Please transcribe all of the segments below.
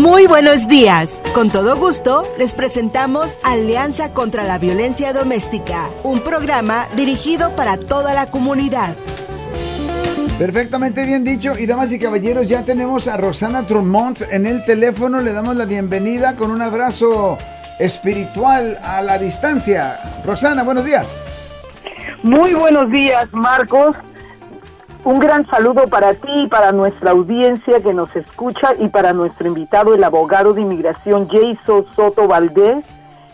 Muy buenos días. Con todo gusto, les presentamos Alianza contra la Violencia Doméstica, un programa dirigido para toda la comunidad. Perfectamente bien dicho. Y damas y caballeros, ya tenemos a Roxana Trumont en el teléfono. Le damos la bienvenida con un abrazo espiritual a la distancia. Roxana, buenos días. Muy buenos días, Marcos. Un gran saludo para ti y para nuestra audiencia que nos escucha y para nuestro invitado, el abogado de inmigración Jason Soto Valdés,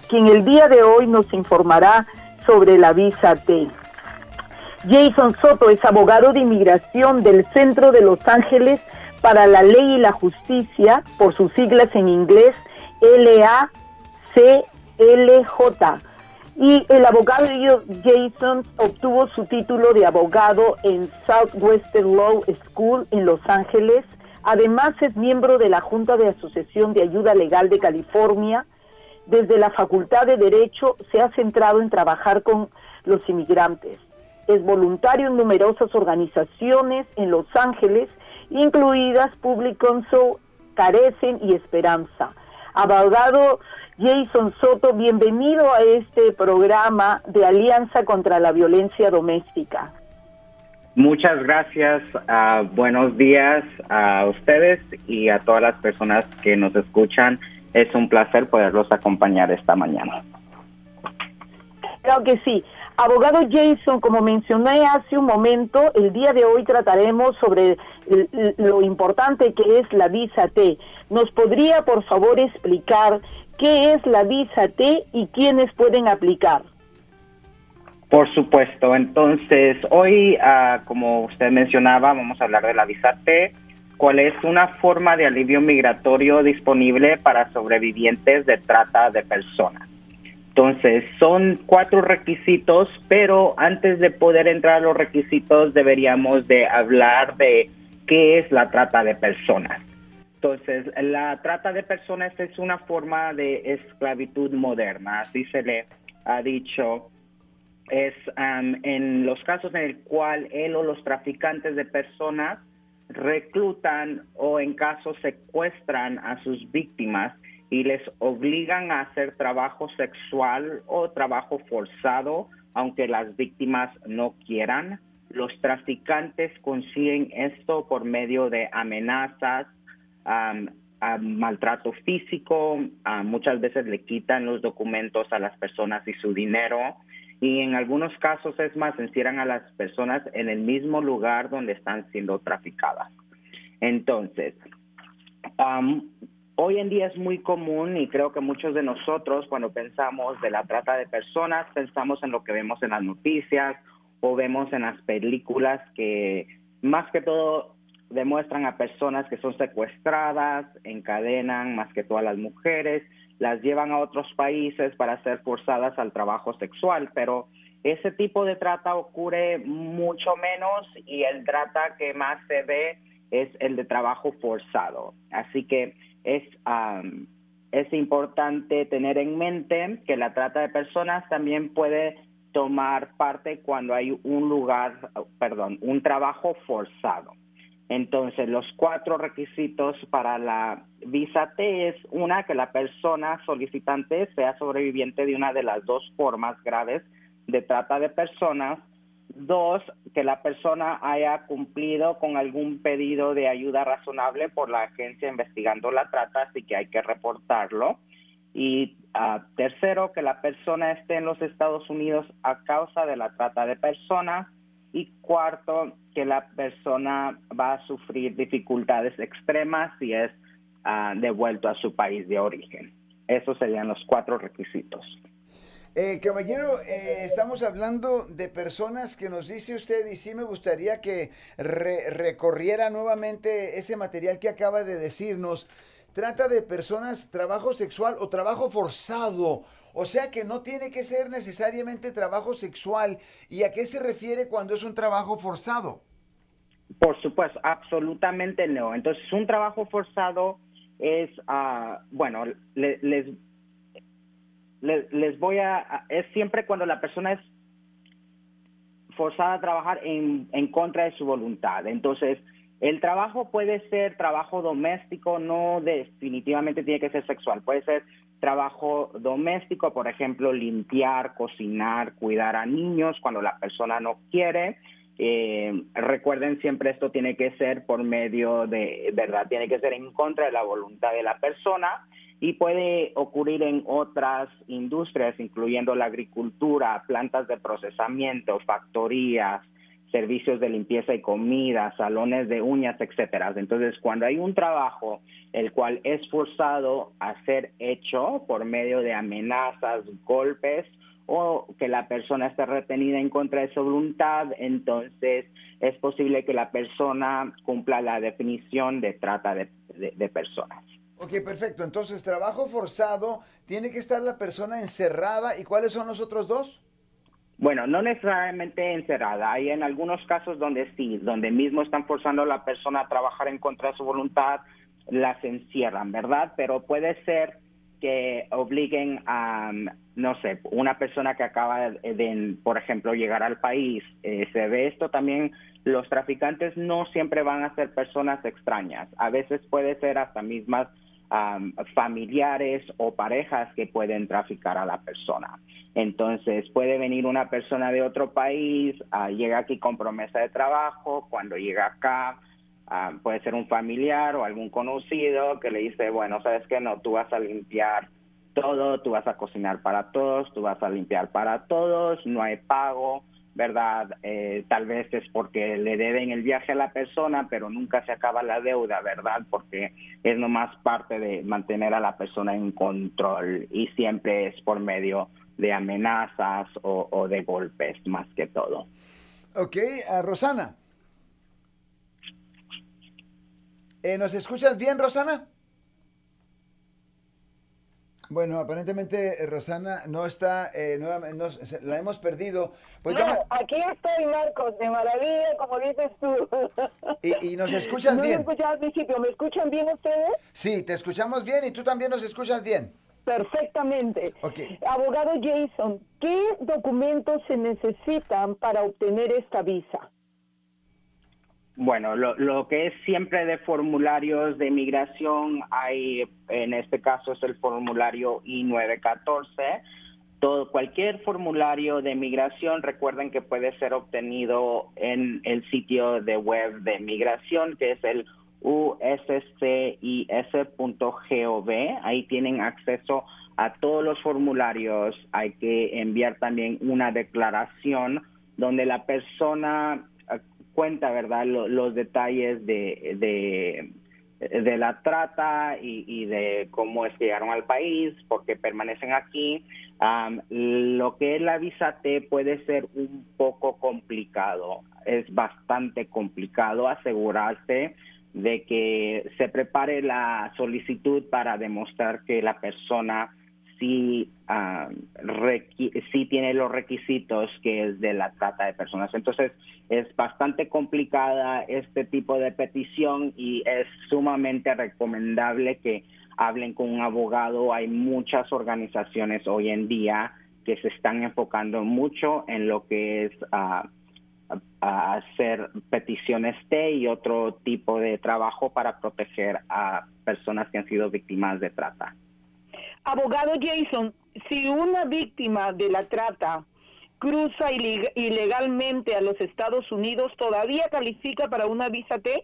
quien el día de hoy nos informará sobre la visa T. Jason Soto es abogado de inmigración del Centro de Los Ángeles para la Ley y la Justicia, por sus siglas en inglés LACLJ y el abogado Jason obtuvo su título de abogado en Southwestern Law School en Los Ángeles. Además es miembro de la Junta de Asociación de Ayuda Legal de California. Desde la Facultad de Derecho se ha centrado en trabajar con los inmigrantes. Es voluntario en numerosas organizaciones en Los Ángeles, incluidas Public Council, Carecen y Esperanza. Abogado Jason Soto, bienvenido a este programa de Alianza contra la Violencia Doméstica. Muchas gracias, uh, buenos días a ustedes y a todas las personas que nos escuchan. Es un placer poderlos acompañar esta mañana. Claro que sí. Abogado Jason, como mencioné hace un momento, el día de hoy trataremos sobre lo importante que es la visa T. ¿Nos podría, por favor, explicar qué es la visa T y quiénes pueden aplicar? Por supuesto. Entonces, hoy, ah, como usted mencionaba, vamos a hablar de la visa T, cuál es una forma de alivio migratorio disponible para sobrevivientes de trata de personas. Entonces, son cuatro requisitos, pero antes de poder entrar a los requisitos deberíamos de hablar de qué es la trata de personas. Entonces, la trata de personas es una forma de esclavitud moderna, así se le ha dicho. Es um, en los casos en el cual él o los traficantes de personas reclutan o en casos secuestran a sus víctimas y les obligan a hacer trabajo sexual o trabajo forzado, aunque las víctimas no quieran. Los traficantes consiguen esto por medio de amenazas, maltrato físico, muchas veces le quitan los documentos a las personas y su dinero. Y en algunos casos es más, encierran a las personas en el mismo lugar donde están siendo traficadas. Entonces, hoy en día es muy común y creo que muchos de nosotros cuando pensamos de la trata de personas pensamos en lo que vemos en las noticias o vemos en las películas que más que todo demuestran a personas que son secuestradas, encadenan más que todas las mujeres, las llevan a otros países para ser forzadas al trabajo sexual, pero ese tipo de trata ocurre mucho menos y el trata que más se ve es el de trabajo forzado. Así que es, es importante tener en mente que la trata de personas también puede tomar parte cuando hay un lugar, perdón, un trabajo forzado. Entonces, los cuatro requisitos para la visa T es una, que la persona solicitante sea sobreviviente de una de las dos formas graves de trata de personas, Dos, que la persona haya cumplido con algún pedido de ayuda razonable por la agencia investigando la trata, así que hay que reportarlo. Y ah, tercero, que la persona esté en los Estados Unidos a causa de la trata de personas. Y cuarto, que la persona va a sufrir dificultades extremas si es ah, devuelto a su país de origen. Esos serían los cuatro requisitos. Eh, caballero, eh, estamos hablando de personas que nos dice usted y sí me gustaría que recorriera nuevamente ese material que acaba de decirnos. Trata de personas, trabajo sexual o trabajo forzado. O sea que no tiene que ser necesariamente trabajo sexual. ¿Y a qué se refiere cuando es un trabajo forzado? Por supuesto, absolutamente no. Entonces, un trabajo forzado es, uh, bueno, les les, voy a, es siempre cuando la persona es forzada a trabajar en, en contra de su voluntad. Entonces, El trabajo puede ser trabajo doméstico, no definitivamente tiene que ser sexual, puede ser trabajo doméstico, por ejemplo, limpiar, cocinar, cuidar a niños cuando la persona no quiere. Eh, recuerden siempre esto tiene que ser por medio de, ¿verdad? Tiene que ser en contra de la voluntad de la persona y puede ocurrir en otras industrias, incluyendo la agricultura, plantas de procesamiento, factorías, servicios de limpieza y comida, salones de uñas, etcétera. Entonces, cuando hay un trabajo el cual es forzado a ser hecho por medio de amenazas, golpes o que la persona esté retenida en contra de su voluntad, entonces es posible que la persona cumpla la definición de trata de, de personas. Ok, perfecto. Entonces, trabajo forzado, tiene que estar la persona encerrada. ¿Y cuáles son los otros dos? Bueno, no necesariamente encerrada. Hay en algunos casos donde sí, donde mismo están forzando a la persona a trabajar en contra de su voluntad, las encierran, ¿verdad? Pero puede ser que obliguen a, no sé, una persona que acaba de, por ejemplo, llegar al país. Eh, se ve esto también, los traficantes no siempre van a ser personas extrañas. A veces puede ser hasta mismas familiares o parejas que pueden traficar a la persona. Entonces puede venir una persona de otro país, uh, llega aquí con promesa de trabajo, cuando llega acá puede ser un familiar o algún conocido que le dice, bueno, sabes que no, tú vas a limpiar todo, tú vas a cocinar para todos, tú vas a limpiar para todos, no hay pago, ¿verdad? Eh, tal vez es porque le deben el viaje a la persona, pero nunca se acaba la deuda, ¿verdad? Porque es nomás parte de mantener a la persona en control y siempre es por medio de amenazas o, de golpes más que todo. Ok, Rosana. Eh, ¿Nos escuchas bien, Rosana? Bueno, aparentemente eh, Rosana no está, eh, nuevamente, la hemos perdido. Pues no, aquí estoy, Marcos, de maravilla, como dices tú. ¿Y, nos escuchas bien? No me al principio, ¿me escuchan bien ustedes? Sí, te escuchamos bien y tú también nos escuchas bien. Perfectamente. Abogado Jason, ¿qué documentos se necesitan para obtener esta visa? Bueno, lo, que es siempre de formularios de migración, hay, en este caso es el formulario I-914. Todo, cualquier formulario de migración, recuerden que puede ser obtenido en el sitio de web de migración, que es el uscis.gov. Ahí tienen acceso a todos los formularios. Hay que enviar también una declaración donde la persona cuenta, ¿verdad?, los detalles de, de, la trata y, de cómo es que llegaron al país, porque permanecen aquí. lo que es la visa T puede ser un poco complicado, es bastante complicado asegurarse de que se prepare la solicitud para demostrar que la persona sí, sí tiene los requisitos que es de la trata de personas. Entonces, es bastante complicada este tipo de petición y es sumamente recomendable que hablen con un abogado. Hay muchas organizaciones hoy en día que se están enfocando mucho en lo que es a hacer peticiones T y otro tipo de trabajo para proteger a personas que han sido víctimas de trata. Abogado Jason, si una víctima de la trata cruza ilegalmente a los Estados Unidos, ¿todavía califica para una visa T?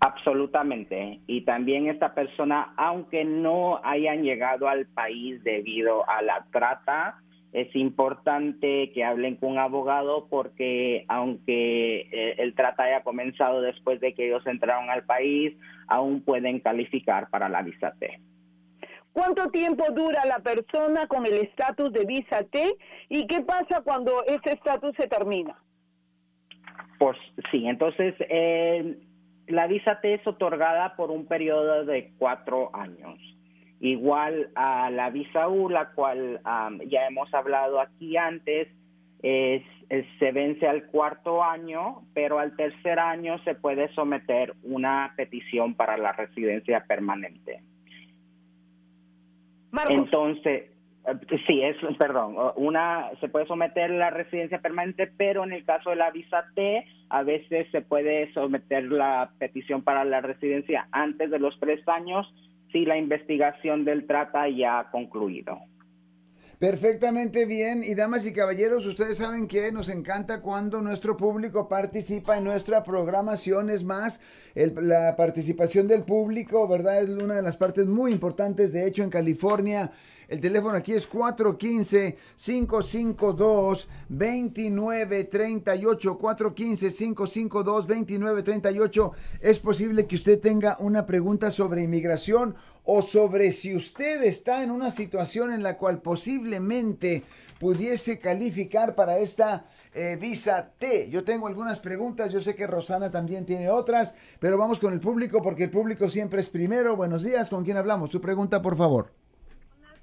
Absolutamente. Y también esta persona, aunque no hayan llegado al país debido a la trata, es importante que hablen con un abogado porque aunque eh, el trata haya comenzado después de que ellos entraron al país, aún pueden calificar para la visa T. ¿Cuánto tiempo dura la persona con el estatus de visa T y qué pasa cuando ese estatus se termina? Pues sí, entonces eh, la visa T es otorgada por un periodo de cuatro años. Igual a la visa U, la cual ya hemos hablado aquí antes, es, se vence al cuarto año, pero al tercer año se puede someter una petición para la residencia permanente. Entonces, eh, sí, es, perdón, una se puede someter la residencia permanente, pero en el caso de la visa T a veces se puede someter la petición para la residencia antes de los tres años si la investigación del trata ya ha concluido. Perfectamente bien. Y damas y caballeros, ustedes saben que nos encanta cuando nuestro público participa en nuestra programación. Es más, la participación del público, ¿verdad? Es una de las partes muy importantes. De hecho, en California, el teléfono aquí es 415-552-2938. 415-552-2938. Es posible que usted tenga una pregunta sobre inmigración o sobre si usted está en una situación en la cual posiblemente pudiese calificar para esta eh, visa T. Yo tengo algunas preguntas, yo sé que Rosana también tiene otras, pero vamos con el público porque el público siempre es primero. Buenos días, ¿con quién hablamos? Su pregunta, por favor.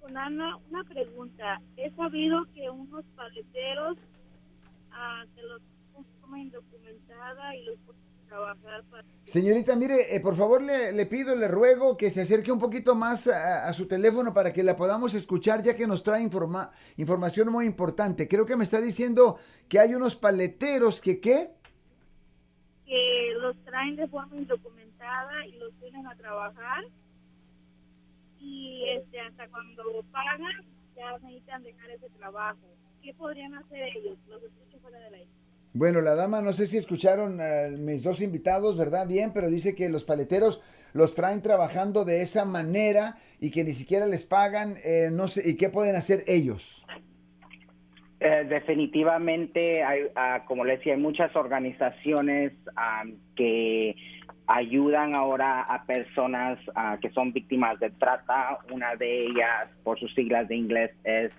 Hola, Ana, una pregunta. He sabido que unos paleteros uh, los como indocumentada y los Señorita, mire, eh, por favor le, pido, le ruego que se acerque un poquito más a, su teléfono para que la podamos escuchar, ya que nos trae informa, información muy importante. Creo que me está diciendo que hay unos paleteros que qué? Que los traen de forma indocumentada y los tienen a trabajar y este, hasta cuando pagan ya necesitan dejar ese trabajo. ¿Qué podrían hacer ellos? Los escucho fuera de la isla. Bueno, la dama, no sé si escucharon a mis dos invitados, ¿verdad? Bien, pero dice que los paleteros los traen trabajando de esa manera y que ni siquiera les pagan, eh, no sé, ¿y qué pueden hacer ellos? Eh, definitivamente, hay, ah, como le decía, hay muchas organizaciones que ayudan ahora a personas ah, que son víctimas de trata. Una de ellas, por sus siglas de inglés, es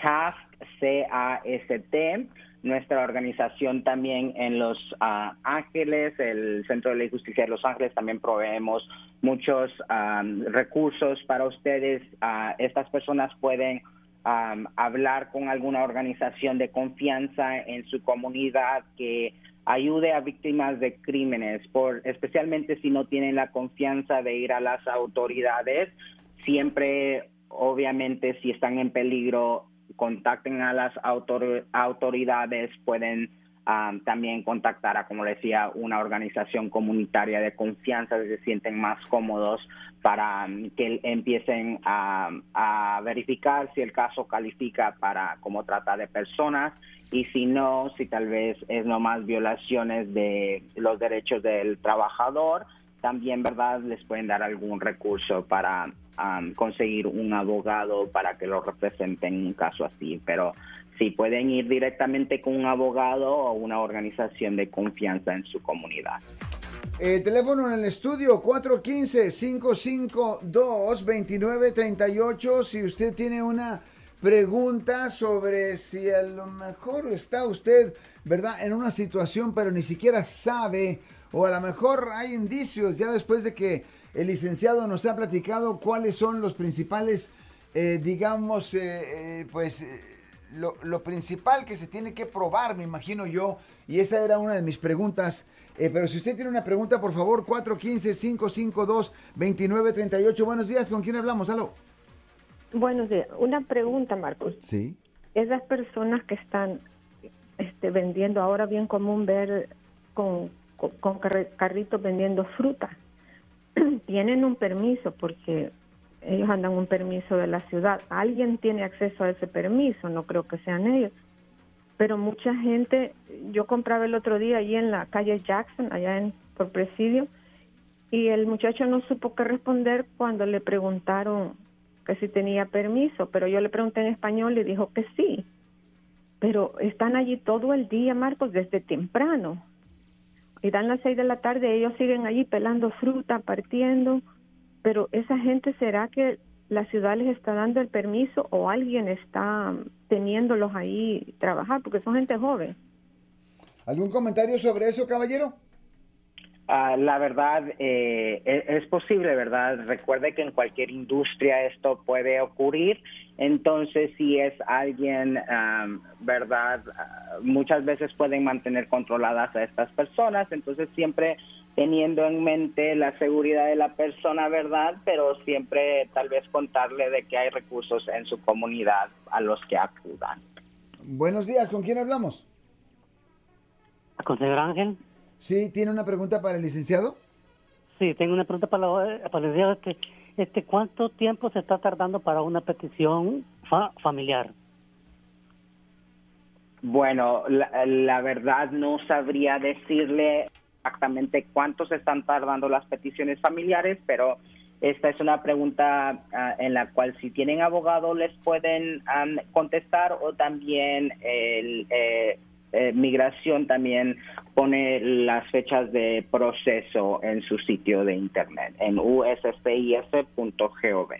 CAST, C-A-S-T nuestra organización también en Los ah, Ángeles, el Centro de Justicia de Los Ángeles, también proveemos muchos recursos para ustedes. Uh, estas personas pueden hablar con alguna organización de confianza en su comunidad que ayude a víctimas de crímenes, por, especialmente si no tienen la confianza de ir a las autoridades. Siempre, obviamente, si están en peligro, contacten a las autoridades, pueden también contactar a, como decía, una organización comunitaria de confianza, si se sienten más cómodos para que empiecen a, verificar si el caso califica para como trata de personas y si no, si tal vez es nomás violaciones de los derechos del trabajador, también, ¿verdad? Les pueden dar algún recurso para conseguir un abogado para que lo represente en un caso así. Pero sí, pueden ir directamente con un abogado o una organización de confianza en su comunidad. El teléfono en el estudio 415-552-2938. Si usted tiene una pregunta sobre si a lo mejor está usted, ¿verdad?, en una situación pero ni siquiera sabe o a lo mejor hay indicios ya después de que el licenciado nos ha platicado cuáles son los principales, eh, digamos, eh, eh, pues lo, lo, principal que se tiene que probar, me imagino yo, y esa era una de mis preguntas. pero si usted tiene una pregunta, por favor, 415-552-2938. Buenos días, ¿con quién hablamos? Aló. Buenos días. Una pregunta, Marcos. Sí. Esas personas que están este, vendiendo, ahora bien común ver con con carritos vendiendo fruta. Tienen un permiso porque ellos andan un permiso de la ciudad. Alguien tiene acceso a ese permiso, no creo que sean ellos. Pero mucha gente, yo compraba el otro día allí en la calle Jackson, allá en por Presidio, y el muchacho no supo qué responder cuando le preguntaron que si tenía permiso, pero yo le pregunté en español y dijo que sí. Pero están allí todo el día, Marcos, desde temprano y dan las seis de la tarde, ellos siguen allí pelando fruta, partiendo, pero esa gente será que la ciudad les está dando el permiso o alguien está teniéndolos ahí trabajar, porque son gente joven. ¿Algún comentario sobre eso, caballero? Ah, la verdad, eh, e-, es, posible, ¿verdad? Recuerde que en cualquier industria esto puede ocurrir. Entonces, si es alguien, ¿verdad? Ah, muchas veces pueden mantener controladas a estas personas. Entonces, siempre teniendo en mente la seguridad de la persona, ¿verdad? Pero siempre tal vez contarle de que hay recursos en su comunidad a los que acudan. Buenos días, ¿con quién hablamos? con señor Ángel. Sí, ¿tiene una pregunta para el licenciado? Sí, tengo una pregunta para, la, para el licenciado. Este, este, ¿Cuánto tiempo se está tardando para una petición familiar? Bueno, la, la, verdad no sabría decirle exactamente cuánto se están tardando las peticiones familiares, pero esta es una pregunta uh, en la cual si tienen abogado les pueden um, contestar o también el, eh, eh, migración también pone las fechas de proceso en su sitio de internet en uscis.gov.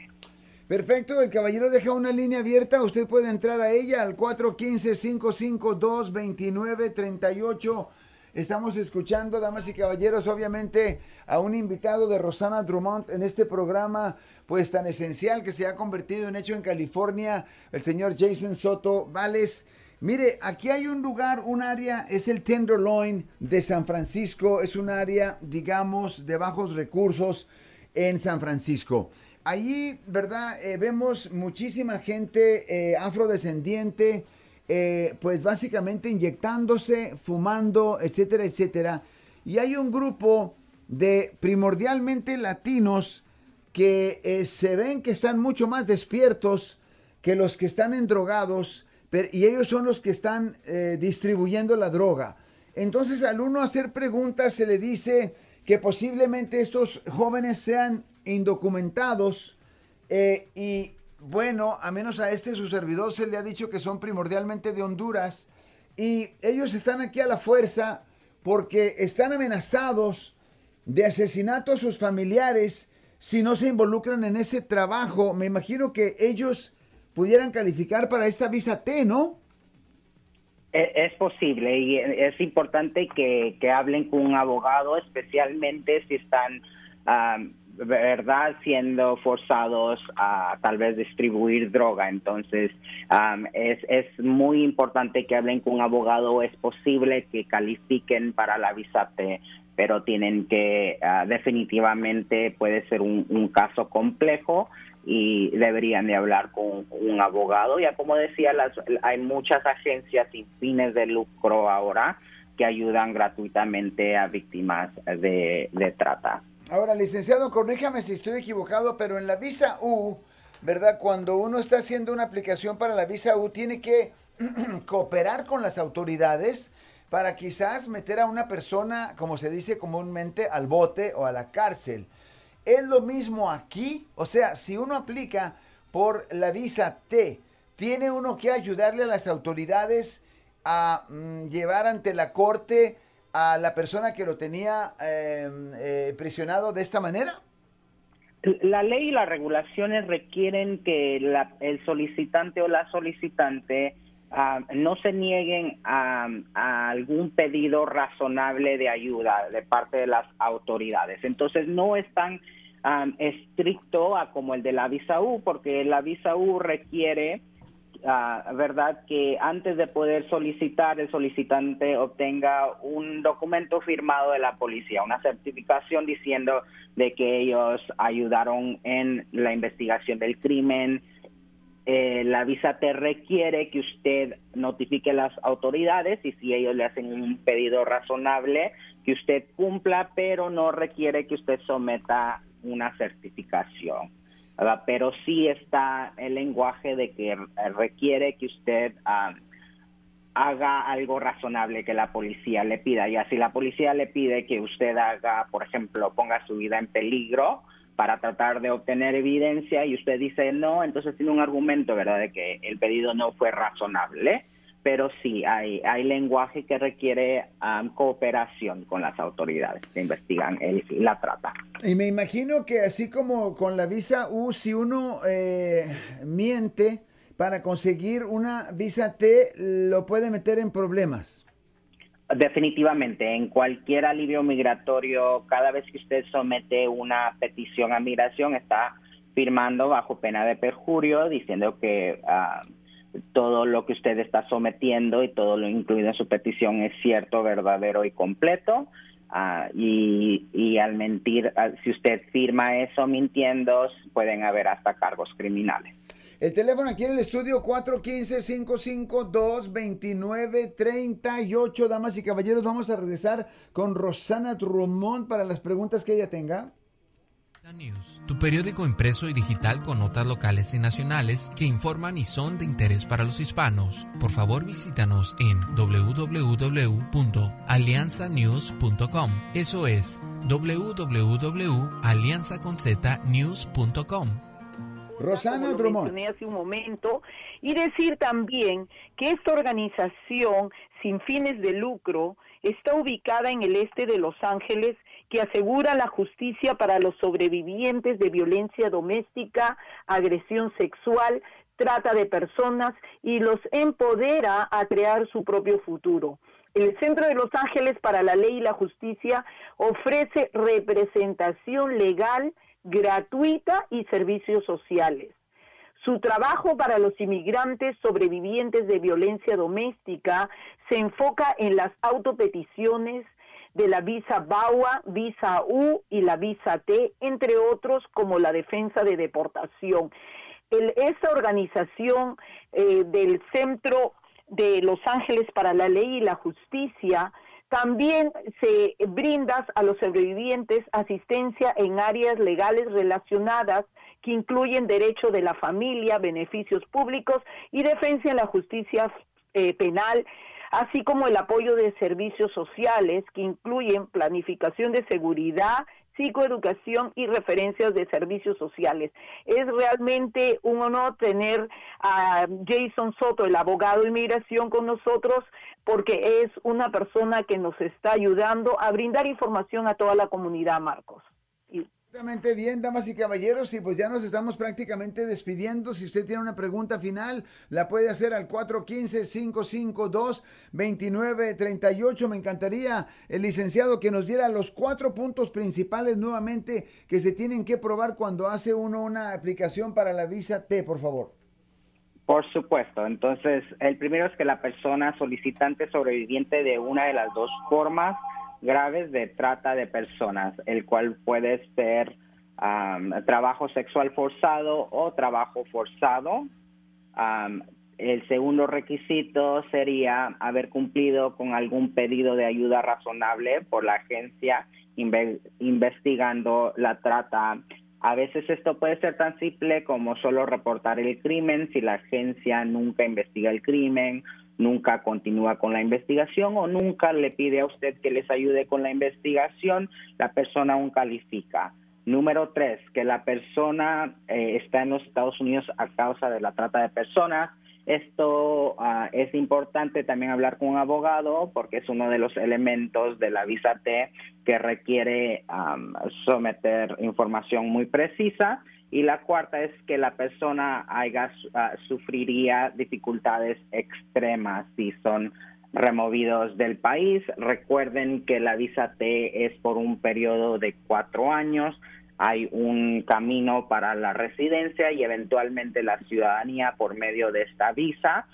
Perfecto, el caballero deja una línea abierta, usted puede entrar a ella al 415-552-2938. Estamos escuchando, damas y caballeros, obviamente a un invitado de Rosana Drummond en este programa, pues tan esencial que se ha convertido en hecho en California, el señor Jason Soto Vales. Mire, aquí hay un lugar, un área, es el Tenderloin de San Francisco, es un área, digamos, de bajos recursos en San Francisco. Allí, ¿verdad? Eh, vemos muchísima gente eh, afrodescendiente, eh, pues básicamente inyectándose, fumando, etcétera, etcétera. Y hay un grupo de primordialmente latinos que se ven que están mucho más despiertos que los que están endrogados, y ellos son los que están eh, distribuyendo la droga. Entonces al uno hacer preguntas se le dice que posiblemente estos jóvenes sean indocumentados y bueno, a menos a este su servidor se le ha dicho que son primordialmente de Honduras y ellos están aquí a la fuerza porque están amenazados de asesinato a sus familiares si no se involucran en ese trabajo. Me imagino que ellos pudieran calificar para esta visa T, ¿no? E, es posible y es importante que, hablen con un abogado, especialmente si están verdad siendo forzados a tal vez distribuir droga. Entonces, es, es muy importante que hablen con un abogado. Es posible que califiquen para la visa T, pero tienen que, ah, definitivamente puede ser un, caso complejo y deberían de hablar con un abogado. Ya como decía, las, hay muchas agencias sin fines de lucro ahora que ayudan gratuitamente a víctimas de, de trata. Ahora, licenciado, corríjame si estoy equivocado, pero en la visa U, ¿verdad? Cuando uno está haciendo una aplicación para la visa U, tiene que cooperar con las autoridades para quizás meter a una persona, como se dice comúnmente, al bote o a la cárcel. ¿Es lo mismo aquí? O sea, si uno aplica por la visa T, ¿tiene uno que ayudarle a las autoridades a mm, llevar ante la corte a la persona que lo tenía em, eh, prisionado de esta manera? La ley y las regulaciones requieren que el solicitante o la solicitante ah, no se nieguen a, algún pedido razonable de ayuda de parte de las autoridades. Entonces no es tan estricto a como el de la visa U, porque la visa U requiere verdad que antes de poder solicitar el solicitante obtenga un documento firmado de la policía, una certificación diciendo de que ellos ayudaron en la investigación del crimen. Eh, la visa te requiere que usted notifique a las autoridades y si ellos le hacen un pedido razonable, que usted cumpla, pero no requiere que usted someta una certificación pero sí está el lenguaje de que requiere que usted haga algo razonable que la policía le pida. Y así la policía le pide que usted haga, por ejemplo, ponga su vida en peligro para tratar de obtener evidencia y usted dice no, entonces tiene un argumento, ¿verdad?, de que el pedido no fue razonable pero sí hay, hay lenguaje que requiere cooperación con las autoridades que investigan el, la trata. Y me imagino que así como con la visa U, si uno eh, miente para conseguir una visa T, lo puede meter en problemas. Definitivamente, en cualquier alivio migratorio, cada vez que usted somete una petición a migración, está firmando bajo pena de perjurio, diciendo que... Ah, todo lo que usted está sometiendo y todo lo incluido en su petición es cierto, verdadero y completo. Ah, y, al mentir, ah, si usted firma eso mintiendo, pueden haber hasta cargos criminales. El teléfono aquí en el estudio 415-552-2938. Damas y caballeros, vamos a regresar con Rosana Drummond para las preguntas que ella tenga. News, tu periódico impreso y digital con notas locales y nacionales que informan y son de interés para los hispanos. Por favor, visítanos en www.alianzanews.com. Eso es www.alianzaconznews.com. Rosana Drummond. hace un momento y decir también que esta organización sin fines de lucro está ubicada en el este de Los Ángeles que asegura la justicia para los sobrevivientes de violencia doméstica, agresión sexual, trata de personas y los empodera a crear su propio futuro. El Centro de Los Ángeles para la Ley y la Justicia ofrece representación legal gratuita y servicios sociales. Su trabajo para los inmigrantes sobrevivientes de violencia doméstica se enfoca en las autopeticiones, de la visa BAUA, visa U y la visa T, entre otros como la defensa de deportación. esta organización eh, del Centro de Los Ángeles para la Ley y la Justicia también se brinda a los sobrevivientes asistencia en áreas legales relacionadas que incluyen derecho de la familia, beneficios públicos y defensa en la justicia eh, penal, así como el apoyo de servicios sociales que incluyen planificación de seguridad, psicoeducación y referencias de servicios sociales. Es realmente un honor tener a Jason Soto, el abogado de inmigración, con nosotros porque es una persona que nos está ayudando a brindar información a toda la comunidad, Marcos. Exactamente bien, damas y caballeros, y pues ya nos estamos prácticamente despidiendo. Si usted tiene una pregunta final, la puede hacer al 415-552-2938. Me encantaría, el licenciado, que nos diera los cuatro puntos principales nuevamente que se tienen que probar cuando hace uno una aplicación para la visa T, por favor. Por supuesto. Entonces, el primero es que la persona solicitante sobreviviente de una de las dos formas graves de trata de personas, el cual puede ser trabajo sexual forzado o trabajo forzado. el segundo requisito sería haber cumplido con algún pedido de ayuda razonable por la agencia investigando la trata. A veces esto puede ser tan simple como solo reportar el crimen si la agencia nunca investiga el crimen nunca continúa con la investigación o nunca le pide a usted que les ayude con la investigación, la persona aún califica. Número tres, que la persona eh, está en los Estados Unidos a causa de la trata de personas. Esto ah, es importante también hablar con un abogado porque es uno de los elementos de la visa T que requiere someter información muy precisa y la cuarta es que la persona ah, sufriría dificultades extremas si son removidos del país. Recuerden que la visa T es por un periodo de cuatro años. Hay un camino para la residencia y eventualmente la ciudadanía por medio de esta visa.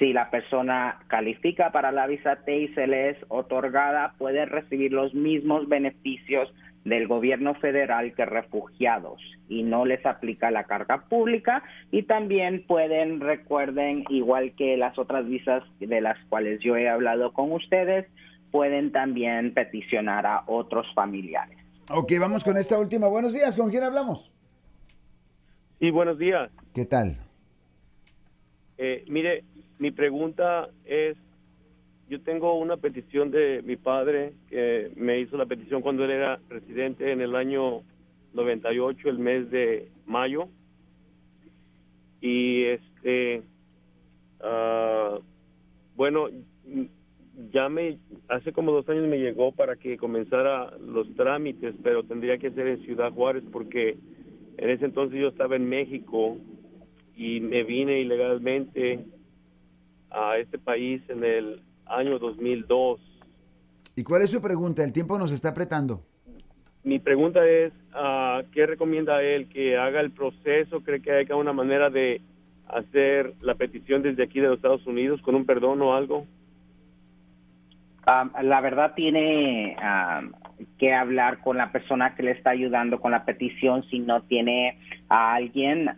Si la persona califica para la visa T y se le es otorgada, puede recibir los mismos beneficios del gobierno federal que refugiados y no les aplica la carga pública y también pueden, recuerden, igual que las otras visas de las cuales yo he hablado con ustedes, pueden también peticionar a otros familiares. Ok, vamos con esta última. Buenos días, ¿con quién hablamos? Sí, buenos días. ¿Qué tal? Eh, mire, mi pregunta es, yo tengo una petición de mi padre que me hizo la petición cuando él era residente en el año 98, el mes de mayo. Y este, ah, bueno, ya me, hace como dos años me llegó para que comenzara los trámites, pero tendría que ser en Ciudad Juárez porque en ese entonces yo estaba en México y me vine ilegalmente a este país en el año 2002. ¿Y cuál es su pregunta? El tiempo nos está apretando. Mi pregunta es, uh, ¿qué recomienda él? ¿Que haga el proceso? ¿Cree que hay una manera de hacer la petición desde aquí de los Estados Unidos con un perdón o algo? la verdad tiene que hablar con la persona que le está ayudando con la petición. Si no tiene a alguien,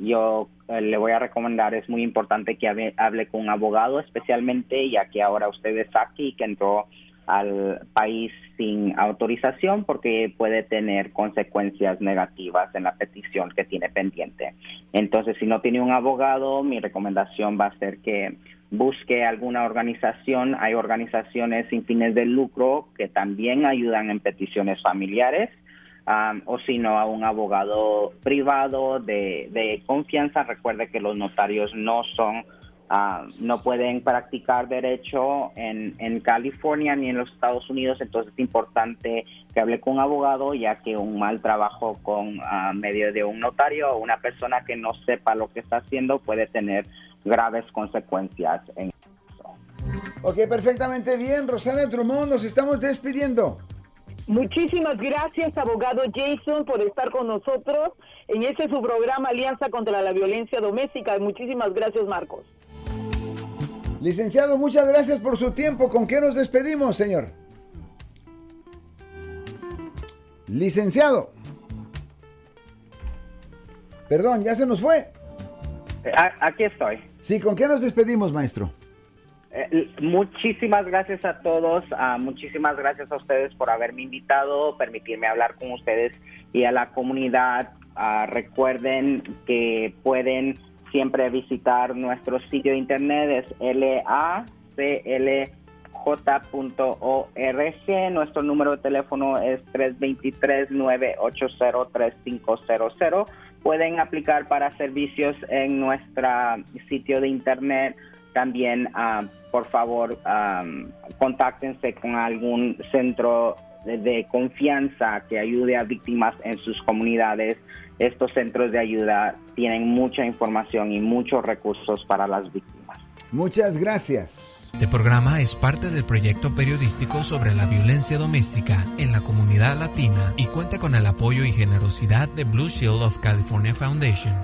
yo eh, le voy a recomendar, es muy importante que hable, con un abogado, especialmente ya que ahora usted es aquí, que entró al país sin autorización porque puede tener consecuencias negativas en la petición que tiene pendiente. Entonces, si no tiene un abogado, mi recomendación va a ser que busque alguna organización. Hay organizaciones sin fines de lucro que también ayudan en peticiones familiares. O si no, a un abogado privado de, confianza. Recuerde que los notarios no son, no pueden practicar derecho en, en California ni en los Estados Unidos, entonces es importante que hable con un abogado, ya que un mal trabajo con medio de un notario o una persona que no sepa lo que está haciendo puede tener graves consecuencias en. Ok, perfectamente bien. Rosana Drummond, nos estamos despidiendo. Muchísimas gracias, abogado Jason, por estar con nosotros en ese su programa Alianza contra la Violencia Doméstica. Muchísimas gracias, Marcos. Licenciado, muchas gracias por su tiempo. ¿Con qué nos despedimos, señor? Licenciado. Perdón, ya se nos fue. Eh, aquí estoy. Sí, ¿con qué nos despedimos, maestro? Eh, muchísimas gracias a todos, uh, muchísimas gracias a ustedes por haberme invitado, permitirme hablar con ustedes y a la comunidad. Ah, recuerden que pueden siempre visitar nuestro sitio de internet, es laclj.org. Nuestro número de teléfono es 323-980-3500 pueden aplicar para servicios en nuestro sitio de internet. También, ah, por favor, um, contáctense con algún centro de, confianza que ayude a víctimas en sus comunidades. Estos centros de ayuda tienen mucha información y muchos recursos para las víctimas. Muchas gracias. Este programa es parte del proyecto periodístico sobre la violencia doméstica en la comunidad latina y cuenta con el apoyo y generosidad de Blue Shield of California Foundation.